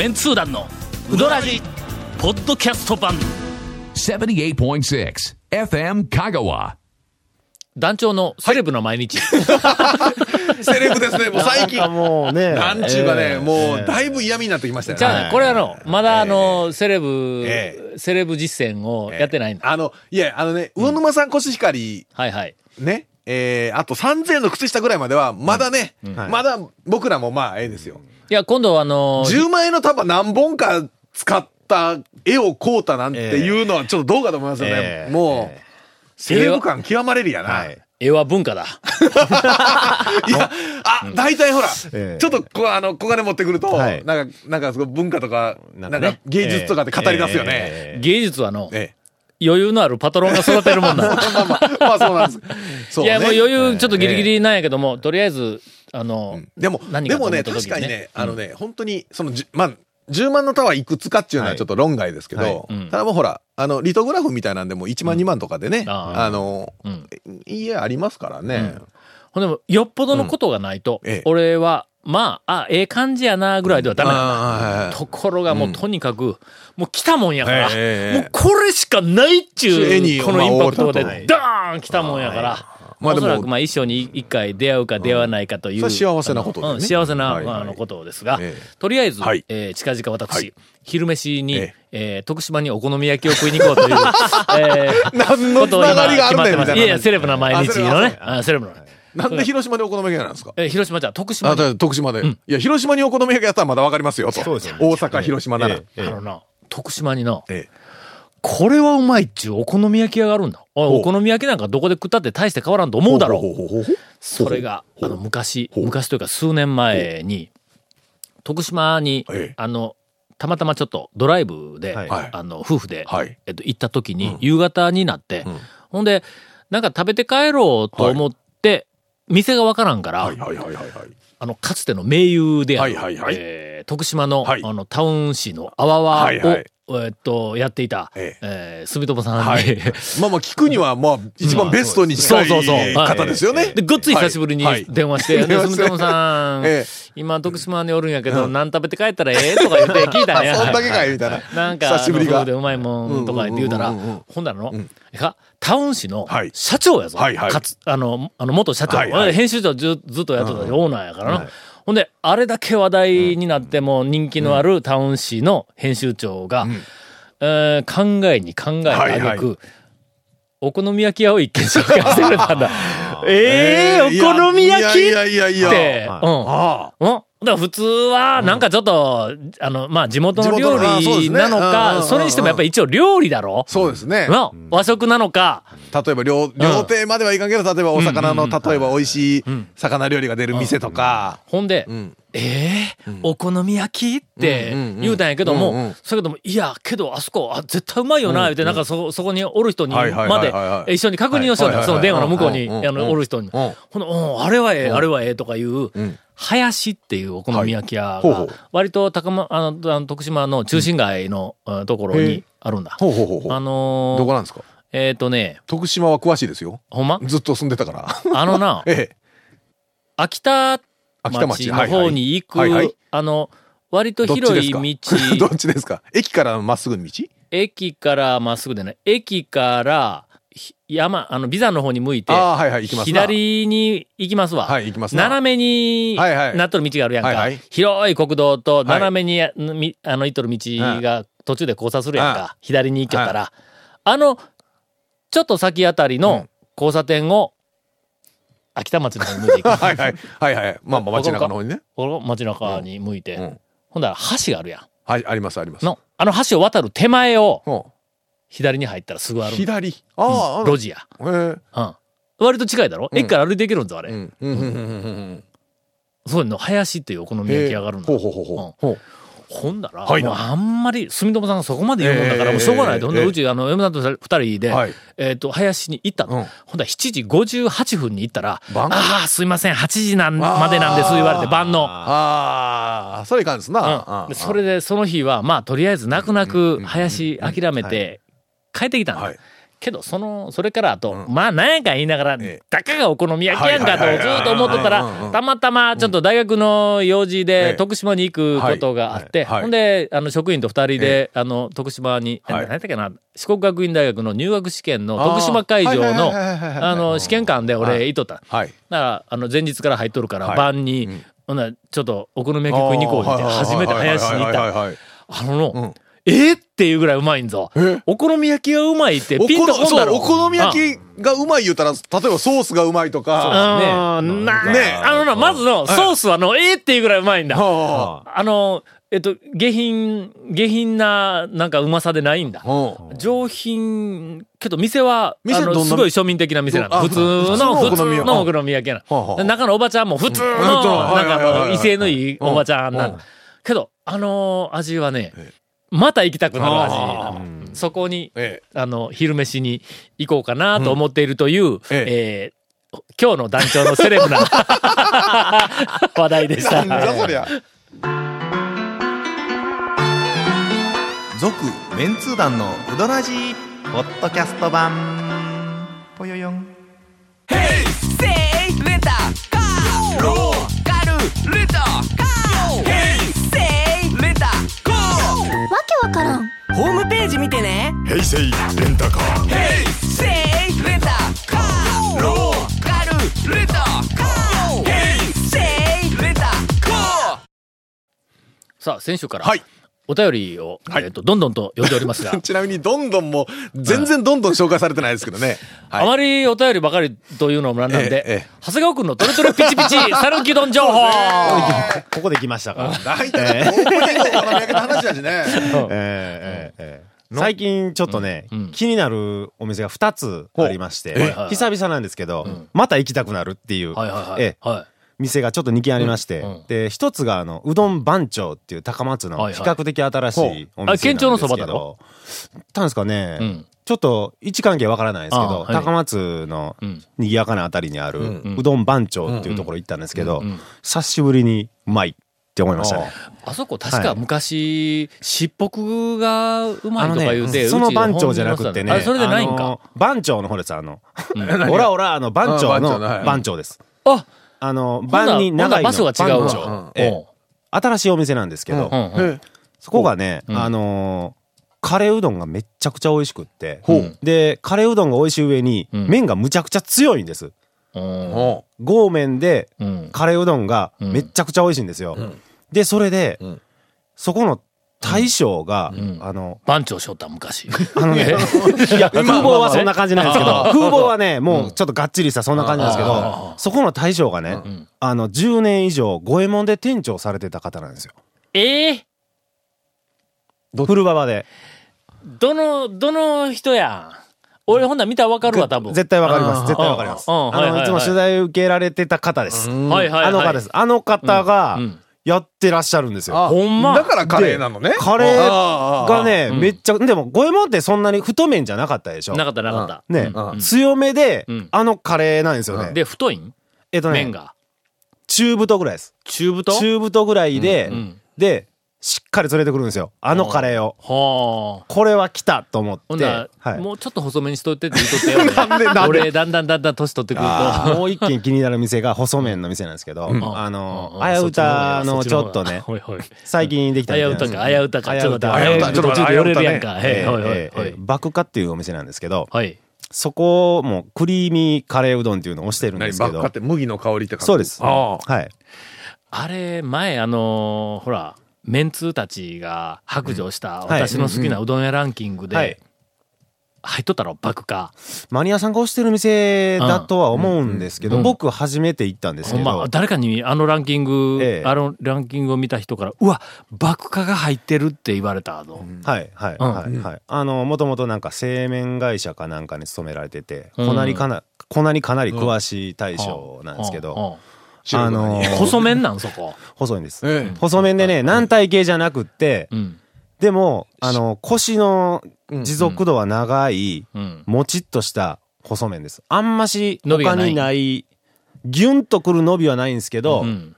メンツー団のウドラジポッドキャスト版78.6 FM Kagawa. 団長のセレブな毎日、セレブですね、もう最近。もうね。なんちゅうかね、ええもうだいぶ嫌味になってきましたよね。じゃあ、これあの、まだあの、セレブ、えセレブ実践をやってないんだ。あの、いや、あのね、魚沼さんコシヒカリ、はいはい。ね、えー、あと3000円の靴下ぐらいまでは、まだね、まだ僕らもまあ、ええですよ。いや、今度あの、10万円の束何本か使った絵を買うたなんていうのはちょっとどうかと思いますよね。ええもう、えセレブ感極まれるやな。はい絵は文化だ。いや、あ、大体ほら、ええちょっとこう、あの、小金持ってくると、はいなんか、なんか、すごい文化とか、なんんかね芸術とかで語り出すよね。ええ芸術はの、ええ。余裕のあるパトロンが育てるもんだ。まあまあ、まあそうなんです。そうね。いや、もう余裕ちょっとギリギリなんやけども、とりあえず、あの、でも、でもね、確かにね、あのね、本当に、その、じまあ、10万のタワーいくつかっていうのははいちょっと論外ですけど、はい。うん。ただもうほら、あの、リトグラフみたいなんでも1万2万とかでね、あの、うん。家ありますからね。ほんでも、よっぽどのことがないと、俺は、まあ、あ、ええ感じやな、ぐらいではダメなところがもうとにかく、もう来たもんやから、ええもうこれしかないっちゅう、このインパクトでまあダーン来たもんやから、まあおそらくまあ一生に一回出会うか出会わないかという。幸せなことだよね。うん幸せな、あのことですが、ええ。とりあえず、はい。えー近々私、はい。昼飯に、ええ。ー徳島にお好み焼きを食いに行こうという、えー何のつながりがあるねんみたいやいや、セレブな毎日のね。ああセレブな。なんで広島でお好み焼きなんですか？えー広島じゃ徳島徳島で。いや、広島にお好み焼きやったらまだわかりますよ、と。そうですよね。大阪、広島なら。ええあのな、徳島にな、ええ。これはうまいっちゅうお好み焼き屋があるんだ。お好み焼きなんかどこで食ったって大して変わらんと思うだろう。それが、あの、昔、昔というか数年前に、徳島にええ、あの、たまたまちょっとドライブで、はい。あの、夫婦で、はい。えっと、行った時に、夕方になって、ん。ほんで、なんか食べて帰ろうと思って、店がわからんから、はいはいはいはいはい。あの、かつての名優である、はいはいはい。えー徳島の、はい。あの、タウン市の阿波和を、はいはいえっと、やっていた、ええ。ー住友さんに、はい。まあまあ聞くには、まあ、一番ベストに近い方ですよね。で、ごっつい。久しぶりにはい。電話して、で住友さん、ええ。今、徳島におるんやけど、何食べて帰ったらええ？とか言って聞いたんや。そんだけかいみたいな。なんか、久しぶりが。でうまいもんとか言って言うたら、ほんだらの、いやタウン市のはい。社長やぞ。はいはい。かつ、あの、あの、元社長。編集長ずずっとやってたオーナーやからな。ほんで、あれだけ話題になっても人気のあるタウン市の編集長が、えー考えに考えてあげく、はいはい。お好み焼き屋を一軒紹介してくれたんだ。ええいやお好み焼き？いやいやいやいって、や。うん。あ。うんだから普通は、なんかちょっと、あの、まあ、地元の料理なのか、うんそれにしてもやっぱり一応料理だろ？そうですね。の和食なのか、例えば料、料亭まではいかんけど、例えばお魚の、例えば美味しい魚料理が出る店とか。ほんで、ん。ええお好み焼きって言うたんやけども、それけども、いや、けどあそこ、あ、絶対うまいよな、言うて、なんかそ、そこにおる人にまで一緒に確認をしようその電話の向こうに、あの、おる人に。うんほんあれはええ、あれはええとかいう、ん林っていうお好み焼き屋が割と高ま、あの、徳島の中心街の、うんところにあるんだ。ほうほうほうほう。あのーどこなんですか？えっ、とね、徳島は詳しいですよ。ほんま？ずっと住んでたから。あのな、ええ。秋田秋田町町。の方に行く、はいはいあの、割と広いか道、どっちですか？駅からまっすぐの道？駅からまっすぐでね、駅からひ山、あの、ビザの方に向いて、はいはい。左に行きますわ。はい行きますな斜めにはいはいなっとる道があるやんか。はいはい広い国道とい斜めにや、みあの、行っとる道が途中で交差するやんか。は左に行きよったら、あの、ちょっと先あたりの交差点を、秋田町の方に向いていく。はいはい。はいはい。まあまあ街中の方にね。この街中に向いて、うんほんだら橋があるやん。はい、ありますあります。の、あの橋を渡る手前をうん左に入ったらすぐある左？ああ、路地や。へえ。うん。割と近いだろ、駅から歩いていけるんぞ、あれ。うん。うん。うん。うん。うん。そういうの、林っていうお好み焼き屋があるんだ。ほうほうほうほう。ほうほんだら、はいもうあんまり、住友さんがそこまで言うもんだから、ええもうしょうがないと。ほんで、ええうち、あの、嫁さんと二人で、はいえっ、と、林に行ったの。うんほんだら7時58分に行ったら、晩ああ、すいません、8時なんまでなんです、言われて、晩の。ああ、それいかんですな。うんでそれで、その日は、まあ、とりあえず、泣く泣く、林諦めて、帰ってきたんだ。はい。けど、その、それからあと、まあ、なんやか言いながら、ええ。たかがお好み焼きやんかとずっと思ってたうんうんうん、らたまたま、ちょっと大学の用事えでえ徳島に行くことがあって、はい。はい。ほんで、あの、職員と二人で、あの、徳島に、えはい。何やったっけな、四国学院大学の入学試験の徳島会場の、あの、試験官ではい。俺、いとった。はい。だから、あの、前日から入っとるから、はい。晩に、ほんならちょっとお好み焼き食いに行こうって、初めて林に行った。た。あのの、んえーっていうぐらいうまいんぞ。お好み焼きがうまいっておピンとこんだろ。そうお好み焼きがうまい言うたら、例えばソースがうまいとか、うん。なねあのな、まずの、ソースはの、えーっていうぐらいうまいんだ。はあ。の、えっと、下品、下品な、なんかうまさでないんだ。上品、けど店は、あの、店どんなすごい庶民的な店なの。あ普通の、普普通通のお好み焼き。なはあはあ。で中のおばちゃんも普通の、うん。なんか威勢のいいおばちゃんなうんんだ。けど、あの味はね、また行きたくなる味なあの。そこに、えあの、昼飯に行こうかなと思っているという、ええ。ー今日の団長のセレブな 話題でした。なんじゃそりゃ。続メンツー団のウドラジーポッドキャスト版。ぽよよん。わホームページ見てね。平成レンタカーせいレンタカーローカルレンタカー。ヘイセイレンタカーさあ、先週から、はい。お便りを、えっと、どんどんと読んでおりますが、ちなみに、どんどんも、全然どんどん紹介されてないですけどね。はい。あまりお便りばかりというのもなんなんで、ええええ。長谷川くんのトレトレピチピチ、サルキドン情報ここで来ましたか。大体、オープニ話だしね。最近ちょっとね、うん気になるお店が2つありまして、はいはいはい。久々なんですけど、また行きたくなるっていう、はいはいはい。店がちょっと2軒ありまして、うんうん。で、一つがあの、うどん番長っていう高松のはいはい。比較的新しいお店なんですけど、あ県庁のそばだろたんですかね、うん。ちょっと位置関係わからないですけど、あはい。高松のうん賑やかなあたりにある、んうどん番長っていうところ行ったんですけど、うんうん久しぶりにうまいって思いましたね。い。あそこ確かはい。昔、しっぽくがうまいとか言うて、その番長じゃなくてね。あそれでないんか。番長の方です、あの、うんオラオラ、あの、番長の番長です。あ、あの、番に長い場所が違うわ番長ええ。新しいお店なんですけど、そこがね、うん。あのーカレーうどんがめっちゃくちゃ美味しくって、で、カレーうどんが美味しい上に、うん。麺がむちゃくちゃ強いんです。うん。お豪麺で、うん。カレーうどんがめっちゃくちゃ美味しいんですよ。で、それで、ん。そこの大将が、んあの、番長しょった昔。あのね、いや、風貌はそんな感じなんですけど、風貌はね、もうちょっとがっちりしたそんな感じなんですけど、そこの大将がね、あの、10年以上、五右衛門で店長されてた方なんですよ。ええ古馬場で。どの、どの人や？ん。俺ほんなら見たらわかるわ、多分。絶対わかります。絶対わかります。あの、いつも取材受けられてた方です。はいはいはい。あの方です。あの方がうんうん、やってらっしゃるんですよ。あほんま？だからカレーなのね。カレーあがね、うんめっちゃ、でも、五右衛門ってそんなに太麺じゃなかったでしょなかったなかった。ねう、ん強めでうん、あのカレーなんですよね。で、太いん？えっとね、麺が。中太ぐらいです。中太？中太ぐらいでん、で、しっかり連れてくるんですよ。あのカレーを。はあ。これは来たと思ってほんなら、はい。もうちょっと細めにしとってって言っとってよ、ね。なんでなんで？俺、だんだんだんだん年取ってくると。もう一軒気になる店が細麺の店なんですけど、あの、うんあやうたのちょっとね。最近できたあやうたか、あやうたか。ちょっと待って、あやうた途中で寄れるやんか。爆化っていうお店なんですけど、はい。そこもクリーミーカレーうどんっていうのを推してるんですけど麦の香りってそうです。ああ。はい。あれ、前、あのーほら、メンツーたちが白状したはい。私の好きなうどん屋ランキングはい。で、入っとったろ、爆か。マニアさんが推してる店だとは思うんですけど、うん。僕初めて行ったんですけど、ま、誰かにあのランキング、ええ。あのランキングを見た人から、うわ、爆化が入ってるって言われたの。はい、はい、うん。はい、はい。あの、もともとなんか製麺会社かなんかに勤められてて、うん。粉にかな、粉にかなり詳しい大将なんですけど、あのー細麺なん、そこ。細いんです。ええ細麺でね、軟体系じゃなくって、うん。でも、あの、腰の持続度は長い、うん。もちっとした細麺です。あんまし他伸びがないにない、ギュンとくる伸びはないんですけど、うん。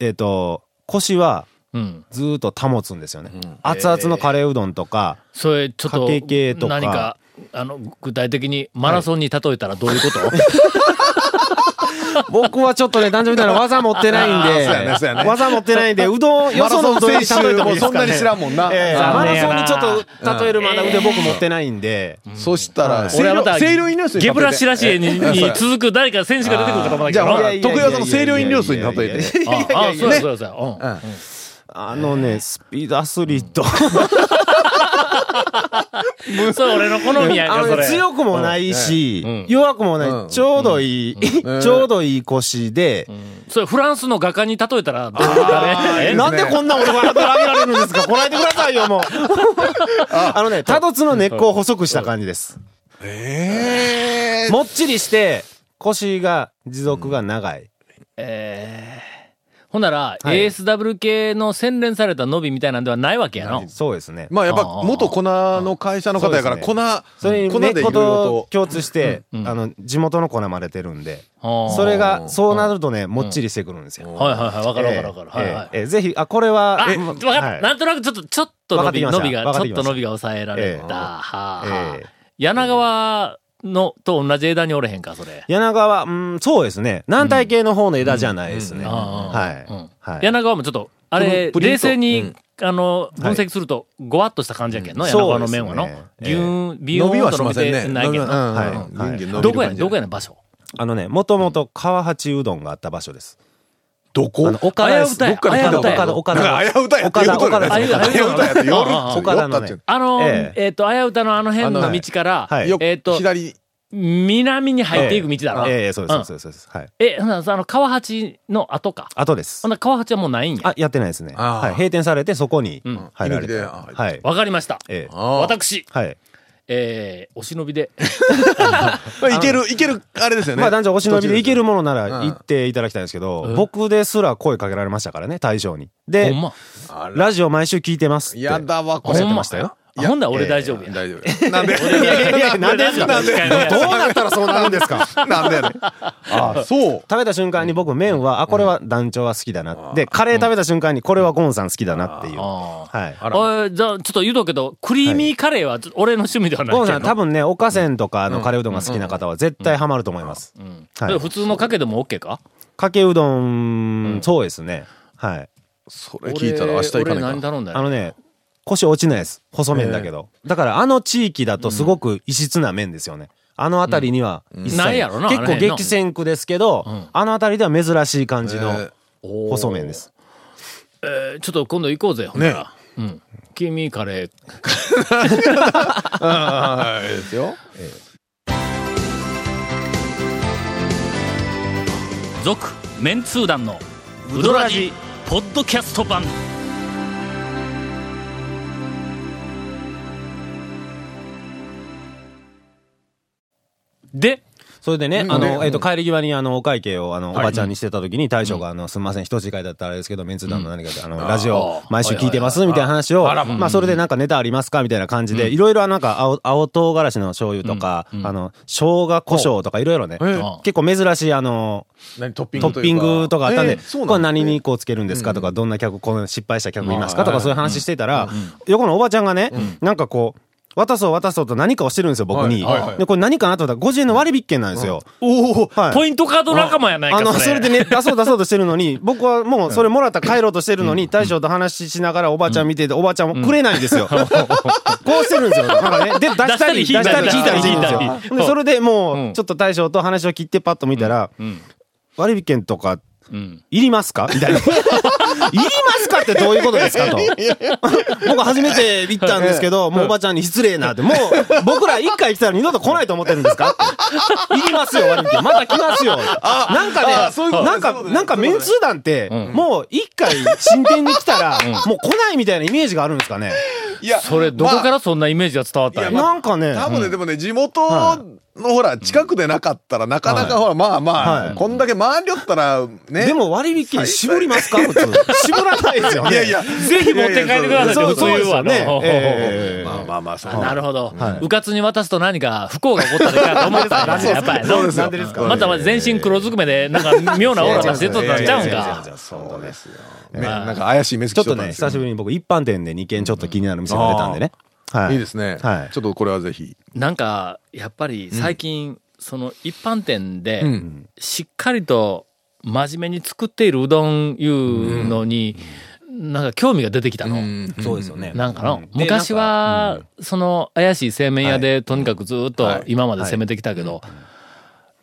えっ、と、腰はうん。ずーっと保つんですよね。熱々のカレーうどんとか、それ、ちょっとかけ系、とか何か、あの、具体的にマラソンに例えたらどういうこと、僕はちょっとね、男女みたいな技持ってないんで、ね技持ってないんで、うどん、よそのうどんに例えてもいいですか、ね、そんなに知らんもんな。マラソンにちょっと例えるまだ腕僕持ってないんで、そしたら、俺はまた、清涼飲料水ゲブラシラシエにに続く誰か選手が出てくるかと思ったけど。な。じゃあほらいやいやいや得意技の清涼飲料水に例えて。ああ、そうやそうやそう。あのね、スピードアスリート。それ俺の好みやねそれ。強くもないし、うん弱くもない、うんちょうどいい、ちょうどいい腰で、それフランスの画家に例えたらどうかね。え？なんでこんな俺がハードル上げられるんですかこらえてくださいよ、もう。あのね、多度の根っこを細くした感じです。ええもっちりして、腰が、持続が長い。えーほんなら、はい。ASW 系の洗練された伸びみたいなんではないわけやの。そうですね。まあやっぱ元粉の会社の方やから粉、それに粉と。と。共通して、うんあの、地元の粉混ぜてるんで、それが、そうなるとね、もっちりしてくるんですよ。はいはいはい、わかるわかえるわかる。はいはい。ぜひ、あ、これは、あ、えわかなんとなくちょっと、ちょっと伸び、が、ちょっと伸びが抑えられええ。た。はあ。柳川のと同じ枝におれへんか、それ。柳川、うん、そうですね。南体系の方の枝じゃないですね。はい。柳川もちょっと、あれ、冷静に、うんあの、分析すると、ごわっとした感じやけんの、うん柳川の麺はのそうですね。ビューン、ビュ伸びはーンと伸び。てないけんどこやねん、どこやねん、場所。あのね、もともと川八うどんがあった場所です。どこ？岡田です。あやうたやどっかであやうたや岡田、岡田。なんかあや岡田岡田あやうたやって言うとるああ岡田のねあの、えええっと、あやうたのあの辺の道から、えっと、左南に入っていく道だろ。ええ、そうです、そうです、そうです。はい。え、ほな、あの、川八の後か。後ですほ。な、川八はもうないんや。あ、やってないですね。はい。閉店されて、そこにん入られて。はい。わかりました。ええ。私、はい。えー、お忍びで。いけるいけるあれですよねまあ男女お忍びで行けるものなうんら行っていただきたいんですけど、うん僕ですら声かけられましたからね、大将に。でま。ラジオ毎週聞いてますって。やだわこおっしゃれってましたよ。あほんなら俺大丈夫や。大丈夫。なんで？なんでなんでどうなったらそうなるんですか？なんでやねん。あそう。食べた瞬間に僕麺は、あ、これは団長は好きだな。で、カレー食べた瞬間にこれはゴンさん好きだなっていう。あはい。あじゃあ、ちょっと言うとくけど、クリーミーカレーは俺の趣味ではないゴンさん。多分ね、おかせんとかのカレーうどんが好きな方は絶対ハマると思います。うん。はい。普通のかけでも OK か？かけうどん、そうですね。はい。それ聞いたら明日行かな。いかあのね、腰落ちないです。細麺だけど。だからあの地域だとすごく異質な麺ですよね。あの辺りには一切ないやろな結構激戦区ですけど、んあの辺りでは珍しい感じのえ細麺です。えーちょっと今度行こうぜ、ほんなら。うん。クリーミーカレー。はいですよ続、メンツー団の、ウドラジ、ポッドキャスト版。で、それでね、うん。あの、ねえっ、と、帰り際にあの、お会計をあの、おばちゃんにしてた時に大将があの、すみません、人違いだったらあれですけど、メンツ団の何かで、あの、ラジオ毎週聞いてますみたいな話を、まあ、それでなんかネタありますかみたいな感じで、いろいろなんか青、青唐辛子の醤油とか、あの、生姜胡椒とかいろいろね、え結構珍しいあの、何トッピングとか。あったんで、これ何にこうつけるんですかとか、どんな客、この失敗した客いますかとかそういう話してたら、横のおばちゃんがね、なんかこう、渡そう渡そうと何かをしてるんですよ、僕に。で、これ何かなと思ったら50円の割引券なんですよ。おおはい。ポイントカード仲間やないか、あの、それ。それでね、出そう出そうとしてるのに、僕はもうそれもらったら帰ろうとしてるのに、大将と話ししながらおばちゃん見てて、おばちゃんもくれないんですよ。こうしてるんですよ。なんかね、で、出したり、出したり引いたりしてるんですよ出したり引いたり。で、それでもうちょっと大将と話を切ってパッと見たら、うん。割引券とか、うん。いりますか？みたいな。いりますかってどういうことですかと。僕初めて行ったんですけど、もうおばちゃんに失礼なって、もう僕ら一回来たら二度と来ないと思ってるんですかっていりますよ、割引券。また来ますよ。なんかね、なんか、なんかメンツー団って、もう一回新店に来たら、もう来ないみたいなイメージがあるんですかね？いやそれ、どこからそんなイメージが伝わったんや？いやまなんかね、多分ね、でもね、地元のほら、近くでなかったら、なかなかほら、まあまあ、はい。こんだけ回りよったら、ね。でも割引券絞りますか？普通。絞らないですよね。いやいや、ぜひ持って帰ってくださいって普通言う。そうですよね。ええまあまあまあ、そうあなるほど。は。い。うかつに渡すと何か不幸が起こったらいかんと思ってたんややっぱりそうですよ。なんでですか？また全身黒ずくめで、なんか妙なオーラ出してとったんちゃうんか。そうですよ。ね。なんか怪しい目つきちょっとね、久しぶりに僕一般店で2軒ちょっと気になる店が出たんでね。はい。いいですね。はい。ちょっとこれはぜひ。なんか、やっぱり最近、その一般店でう、ん。しっかりと真面目に作っているうどんいうのに、なんか興味が出てきたの。そうですよね。なんかの、で昔は、その怪しい製麺屋で、はい。とにかくずっと今まで攻めてきたけど、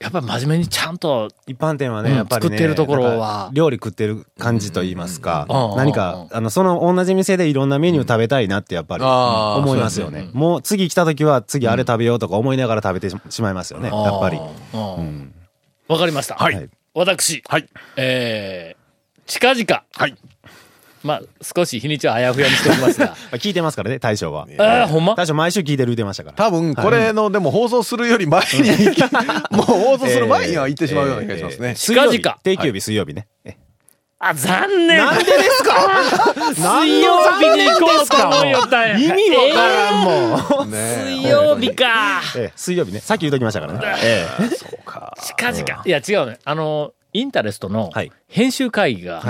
やっぱり真面目にちゃんと、一般店はね、うんやっぱりね、作ってるところは料理食ってる感じと言いますか、うん何か、あの、その同じ店でいろんなメニュー食べたいなってやっぱり思いますよね。もう次来た時は次あれ食べようとか思いながら食べてししまいますよね、やっぱり。わかりました。はい私、はい。えー、近々、はい。まあ、少し日にちはあやふやにしておきますが、聞いてますからね、大将は。ああ、ほんま？大将毎週聞いてる言ってましたから。多分、これの、でも放送するより前に、もう放送する前には行ってしまうような気がしますね。近々定休日水曜日ね。えあ、残念なんでですか？水曜日に行こうと思いよったんや。意味わからんもん。ね水曜日か。ええ水曜日ね。さっき言うときましたからね。ええそうか。近々。いや、違うね。あの、インタレストのはい編集会議が、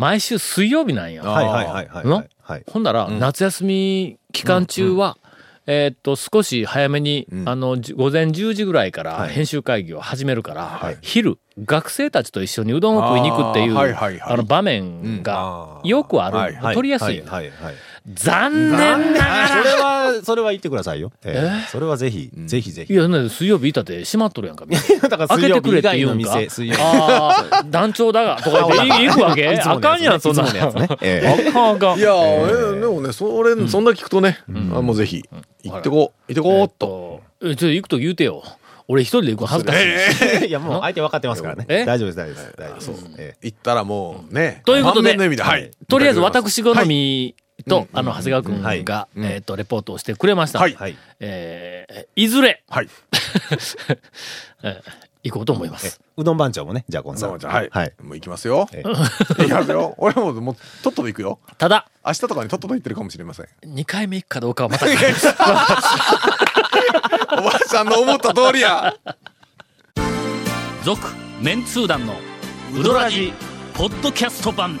毎週水曜日なんよ。はいはいはいはい。のはい。ほんなら、夏休み期間中は、えーっと、少し早めに、あの、じ午前10時ぐらいからはい編集会議を始めるから、はい昼、学生たちと一緒にうどんを食いに行くっていう、あーはいはいはいあの場面がよくある。取りやすい。はいはいはい。残念ながそら。れは、それは言ってくださいよ。えええ？それはぜひ、ぜひぜひ。いや、ね、水曜日いたって閉まっとるやんか。だから開けてくれって言うんか外の店、水曜日。ああ、団長だが、とか言って行くわけ あかんやん、そんな。のやつねええあかんあかん。いやー、えでもね、それ、そんな聞くとね、あもうぜひ、行ってこう、行ってこうっと。えっと。えちょ、行くと言うてよ。俺一人で行くの恥ずかしい。いや、もう相手分かってますからね。え？大丈夫です、大丈夫です。大丈夫です。ええ行ったらもうね、ということで。とりあえずはい私好みと、あの、長谷川くんはいが、えっと、レポートをしてくれました。はいはい。えーいずれ、はい。えー行こうと思います。うどん番長もね、じゃあ、こんさん。はい。はい。もう行きますよ。え行きますよ。俺ももう、とっとと行くよ。ただ、明日とかにとっとと行ってるかもしれません。2回目行くかどうかはまた、おばあちゃんの思った通りや。続、メンツー団のウドラジ、ポッドキャスト版。